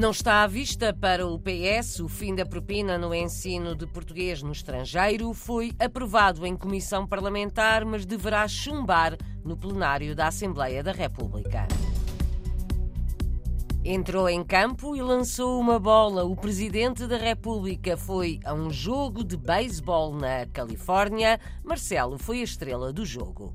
Não está à vista para o PS o fim da propina no ensino de português no estrangeiro. Foi aprovado em comissão parlamentar, mas deverá chumbar no plenário da Assembleia da República. Entrou em campo e lançou uma bola. O presidente da República foi a um jogo de beisebol na Califórnia. Marcelo foi a estrela do jogo.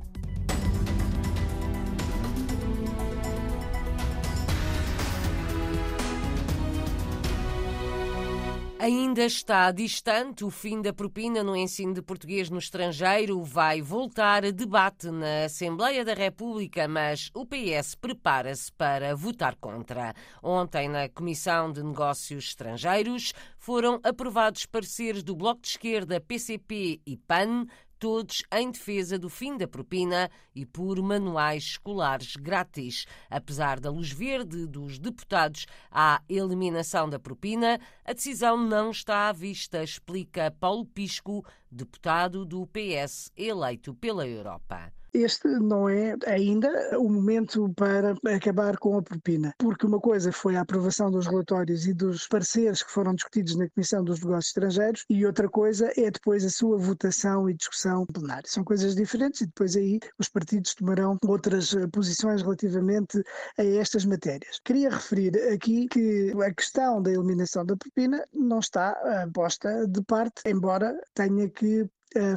Ainda está distante o fim da propina no ensino de português no estrangeiro. Vai voltar a debate na Assembleia da República, mas o PS prepara-se para votar contra. Ontem, na Comissão de Negócios Estrangeiros, foram aprovados pareceres do Bloco de Esquerda, PCP e PAN todos em defesa do fim da propina e por manuais escolares grátis. Apesar da luz verde dos deputados à eliminação da propina, a decisão não está à vista, explica Paulo Pisco, deputado do PS eleito pela Europa este não é ainda o momento para acabar com a propina, porque uma coisa foi a aprovação dos relatórios e dos pareceres que foram discutidos na Comissão dos Negócios Estrangeiros e outra coisa é depois a sua votação e discussão plenária. São coisas diferentes e depois aí os partidos tomarão outras posições relativamente a estas matérias. Queria referir aqui que a questão da eliminação da propina não está eh, posta de parte, embora tenha que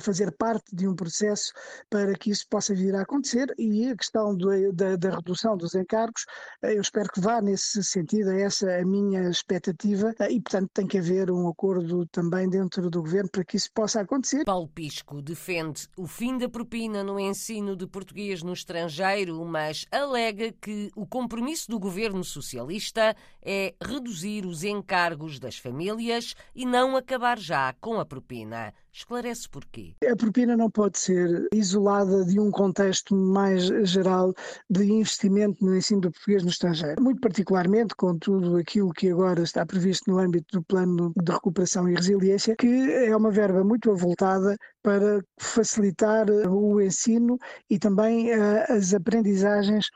fazer parte de um processo para que isso possa vir a acontecer e a questão do, da, da, redução dos encargos, eh, eu espero que vá nesse sentido, é essa a minha expectativa eh, e, portanto, tem que haver um acordo também dentro do governo para que isso possa acontecer. Paulo Pisco defende o fim da propina no ensino de português no estrangeiro, mas alega que o compromisso do governo socialista é reduzir os encargos das famílias e não acabar já com a propina. Esclarece porquê. A propina não pode ser isolada de um contexto mais geral de investimento no ensino do português no estrangeiro. Muito particularmente com tudo aquilo que agora está previsto no âmbito do plano de recuperação e resiliência, que é uma verba muito avultada para facilitar o ensino e também uh, as aprendizagens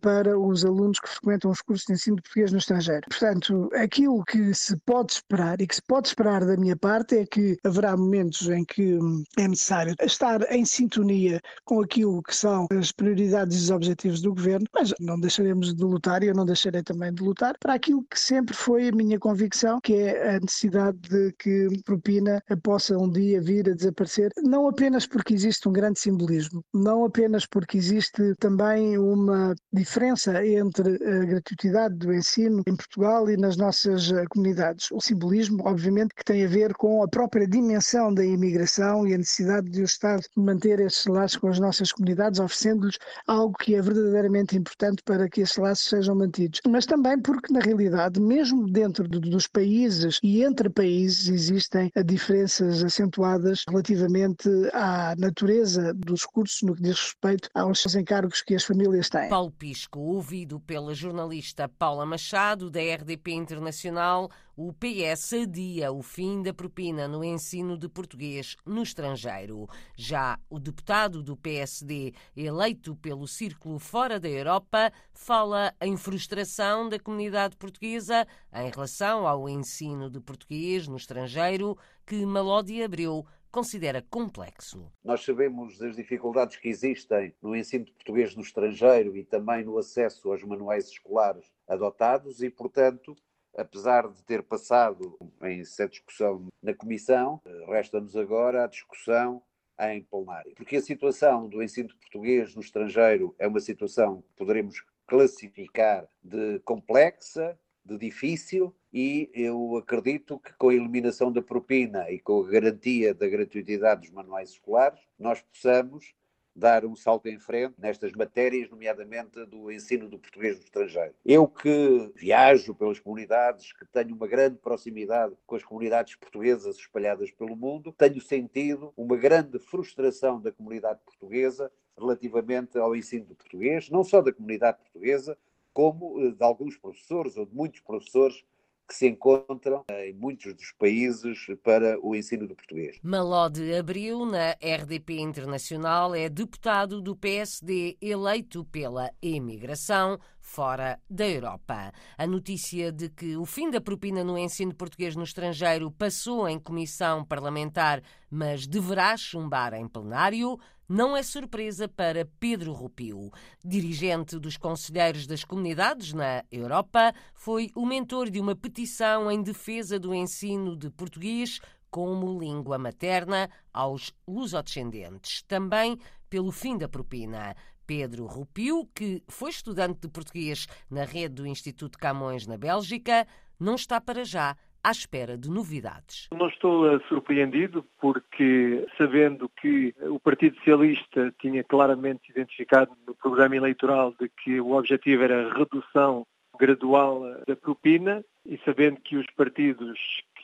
para os alunos que frequentam os cursos de ensino de português no estrangeiro. Portanto, aquilo que se pode esperar e que se pode esperar da minha parte é que haverá momentos em que hum, é necessário estar em sintonia com aquilo que são as prioridades e os objetivos do governo, mas não deixaremos de lutar e eu não deixarei também de lutar para aquilo que sempre foi a minha convicção, que é a necessidade de que propina possa um dia vir a desaparecer, não apenas porque existe um grande simbolismo, não apenas porque existe também uma diferença entre a gratuitidade do ensino em Portugal e nas nossas eh, comunidades. O simbolismo, obviamente, que tem a ver com a própria dimensão da imigração e a necessidade de o Estado manter esses laços com as nossas comunidades, oferecendo-lhes algo que é verdadeiramente importante para que esses laços sejam mantidos. Mas também porque, na realidade, mesmo dentro dos países e entre países, existem diferenças acentuadas relativamente à natureza dos cursos no que diz respeito aos encargos que as famílias têm. Paulo Pisco, ouvido pela jornalista Paula Machado, da RDP Internacional, o PS adia o fim da propina no ensino de português no estrangeiro. Já o deputado do PSD, eleito pelo Círculo Fora da Europa, fala em frustração da comunidade portuguesa em relação ao ensino de português no estrangeiro que Malodi abriu considera complexo. Nós sabemos das dificuldades que existem no ensino de português no estrangeiro e também no acesso aos manuais escolares adotados e, portanto, apesar de ter passado em essa discussão na Comissão, resta-nos agora a discussão em plenário. Porque a situação do ensino de português no estrangeiro é uma situação que poderemos classificar de complexa, de difícil e eu acredito que com a eliminação da propina e com a garantia da gratuitidade dos manuais escolares, nós possamos dar um salto em frente nestas matérias, nomeadamente do ensino do português no estrangeiro. Eu que viajo pelas comunidades, que tenho uma grande proximidade com as comunidades portuguesas espalhadas pelo mundo, tenho sentido uma grande frustração da comunidade portuguesa relativamente ao ensino do português, não só da comunidade portuguesa, como eh, de alguns professores ou de muitos professores que se encontram em muitos dos países para o ensino do português. Malode Abril, na RDP Internacional, é deputado do PSD eleito pela imigração, fora da Europa. A notícia de que o fim da propina no ensino português no estrangeiro passou em comissão parlamentar, mas deverá chumbar em plenário, não é surpresa para Pedro Rupio. Dirigente dos Conselheiros das Comunidades na Europa, foi o mentor de uma petição em defesa do ensino de português como língua materna aos lusodescendentes, também pelo fim da propina. Pedro Rupio, que foi estudante de português na rede do Instituto Camões na Bélgica, não está para já à espera de novidades. Não estou surpreendido porque, sabendo que o Partido Socialista tinha claramente identificado no programa eleitoral de que o objetivo era a redução gradual da propina e sabendo que os partidos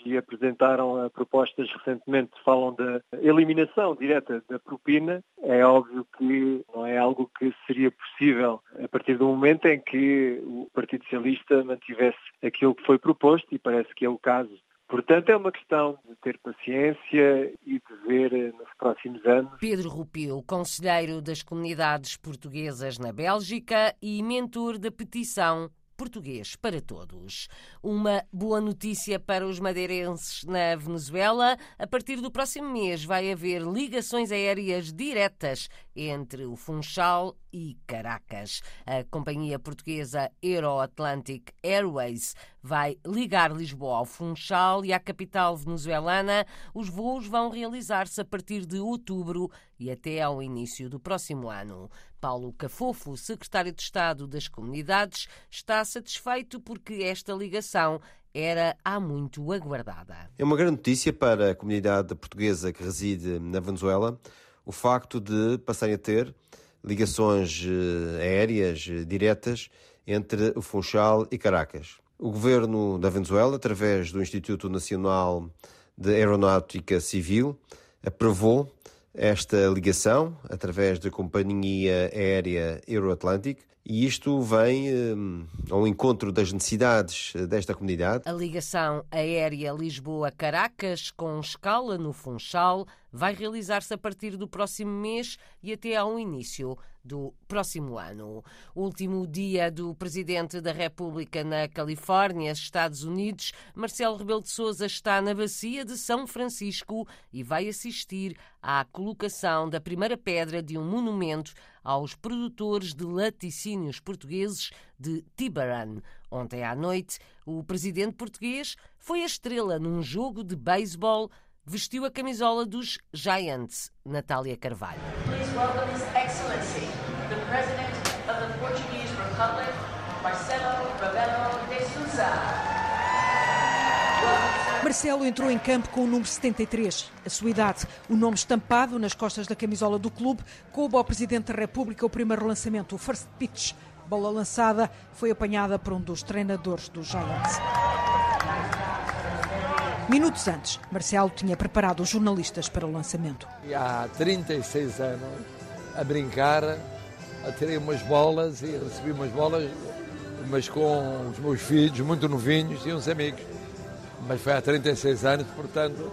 que apresentaram propostas recentemente falam da eliminação direta da propina, é óbvio que não é algo que seria possível a partir do momento em que o Partido Socialista mantivesse aquilo que foi proposto e parece que é o caso Portanto, é uma questão de ter paciência e de ver nos próximos anos. Pedro Rupil, conselheiro das comunidades portuguesas na Bélgica e mentor da petição português para todos. Uma boa notícia para os madeirenses na Venezuela. A partir do próximo mês vai haver ligações aéreas diretas entre o Funchal e Caracas. A companhia portuguesa Euroatlantic Airways vai ligar Lisboa ao Funchal e à capital venezuelana. Os voos vão realizar-se a partir de outubro e até ao início do próximo ano. Paulo Cafofo, secretário de Estado das Comunidades, está satisfeito porque esta ligação era há muito aguardada. É uma grande notícia para a comunidade portuguesa que reside na Venezuela o facto de passarem a ter ligações eh, aéreas eh, diretas entre o Funchal e Caracas. O governo da Venezuela, através do Instituto Nacional de Aeronáutica Civil, aprovou esta ligação através da companhia aérea Euroatlantic e isto vem um, ao encontro das necessidades desta comunidade. A ligação aérea Lisboa-Caracas, com escala no Funchal, vai realizar-se a partir do próximo mês e até ao início do próximo ano. Último dia do Presidente da República na Califórnia, Estados Unidos, Marcelo Rebelo de Sousa está na bacia de São Francisco e vai assistir à colocação da primeira pedra de um monumento aos produtores de laticínios portugueses de Tibaran. Ontem à noite, o presidente português foi a estrela num jogo de beisebol, vestiu a camisola dos Giants, Natália Carvalho. Please welcome His Excellency, the President of the Portuguese Republic, Marcelo Rebelo de Sousa. Marcelo entrou em campo com o número 73, a sua idade. O nome estampado nas costas da camisola do clube coube ao Presidente da República o primeiro lançamento, o first pitch. Bola lançada foi apanhada por um dos treinadores do Giants. Minutos antes, Marcelo tinha preparado os jornalistas para o lançamento. Há 36 anos, a brincar, a terem umas bolas e recebi umas bolas, mas com os meus filhos muito novinhos e uns amigos mas foi há 36 anos, portanto,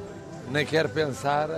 nem quero pensar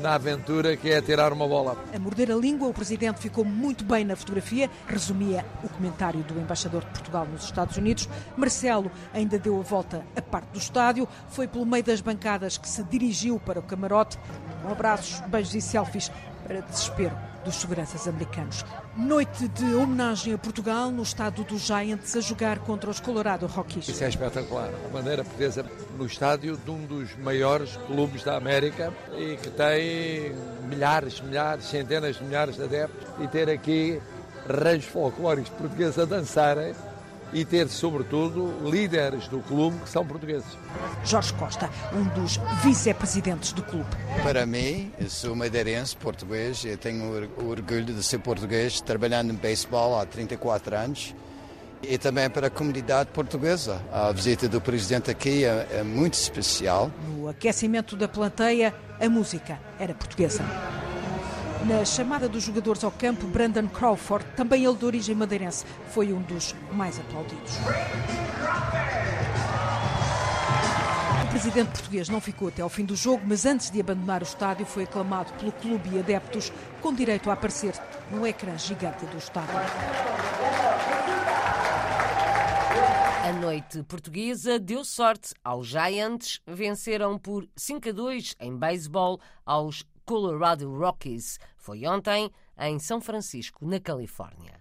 na aventura que é tirar uma bola. A morder a língua, o presidente ficou muito bem na fotografia, resumia o comentário do embaixador de Portugal nos Estados Unidos. Marcelo ainda deu a volta à parte do estádio, foi pelo meio das bancadas que se dirigiu para o camarote, com abraços, beijos e selfies, para desespero dos seguranças americanos. Noite de homenagem a Portugal no estado dos Giants a jogar contra os Colorado Rockies. Isso é espetacular. A bandeira portuguesa no estádio de um dos maiores clubes da América e que tem milhares, milhares, centenas de milhares de adeptos e ter aqui reis folclóricos portugueses a dançarem e ter, sobretudo, líderes do clube que são portugueses. Jorge Costa, um dos vice-presidentes do clube. Para mim, sou madeirense, português, eu tenho o orgulho de ser português, trabalhando em beisebol há 34 anos. E também para a comunidade portuguesa. A visita do presidente aqui é, é muito especial. No aquecimento da plateia, a música era portuguesa. Na chamada dos jogadores ao campo, Brandon Crawford, também ele de origem madeirense, foi um dos mais aplaudidos. O presidente português não ficou até ao fim do jogo, mas antes de abandonar o estádio foi aclamado pelo clube e adeptos, com direito a aparecer no ecrã gigante do estádio. A noite portuguesa deu sorte aos Giants, venceram por 5 a 2 em beisebol aos Colorado Rockies. Foi ontem em São Francisco, na Califórnia.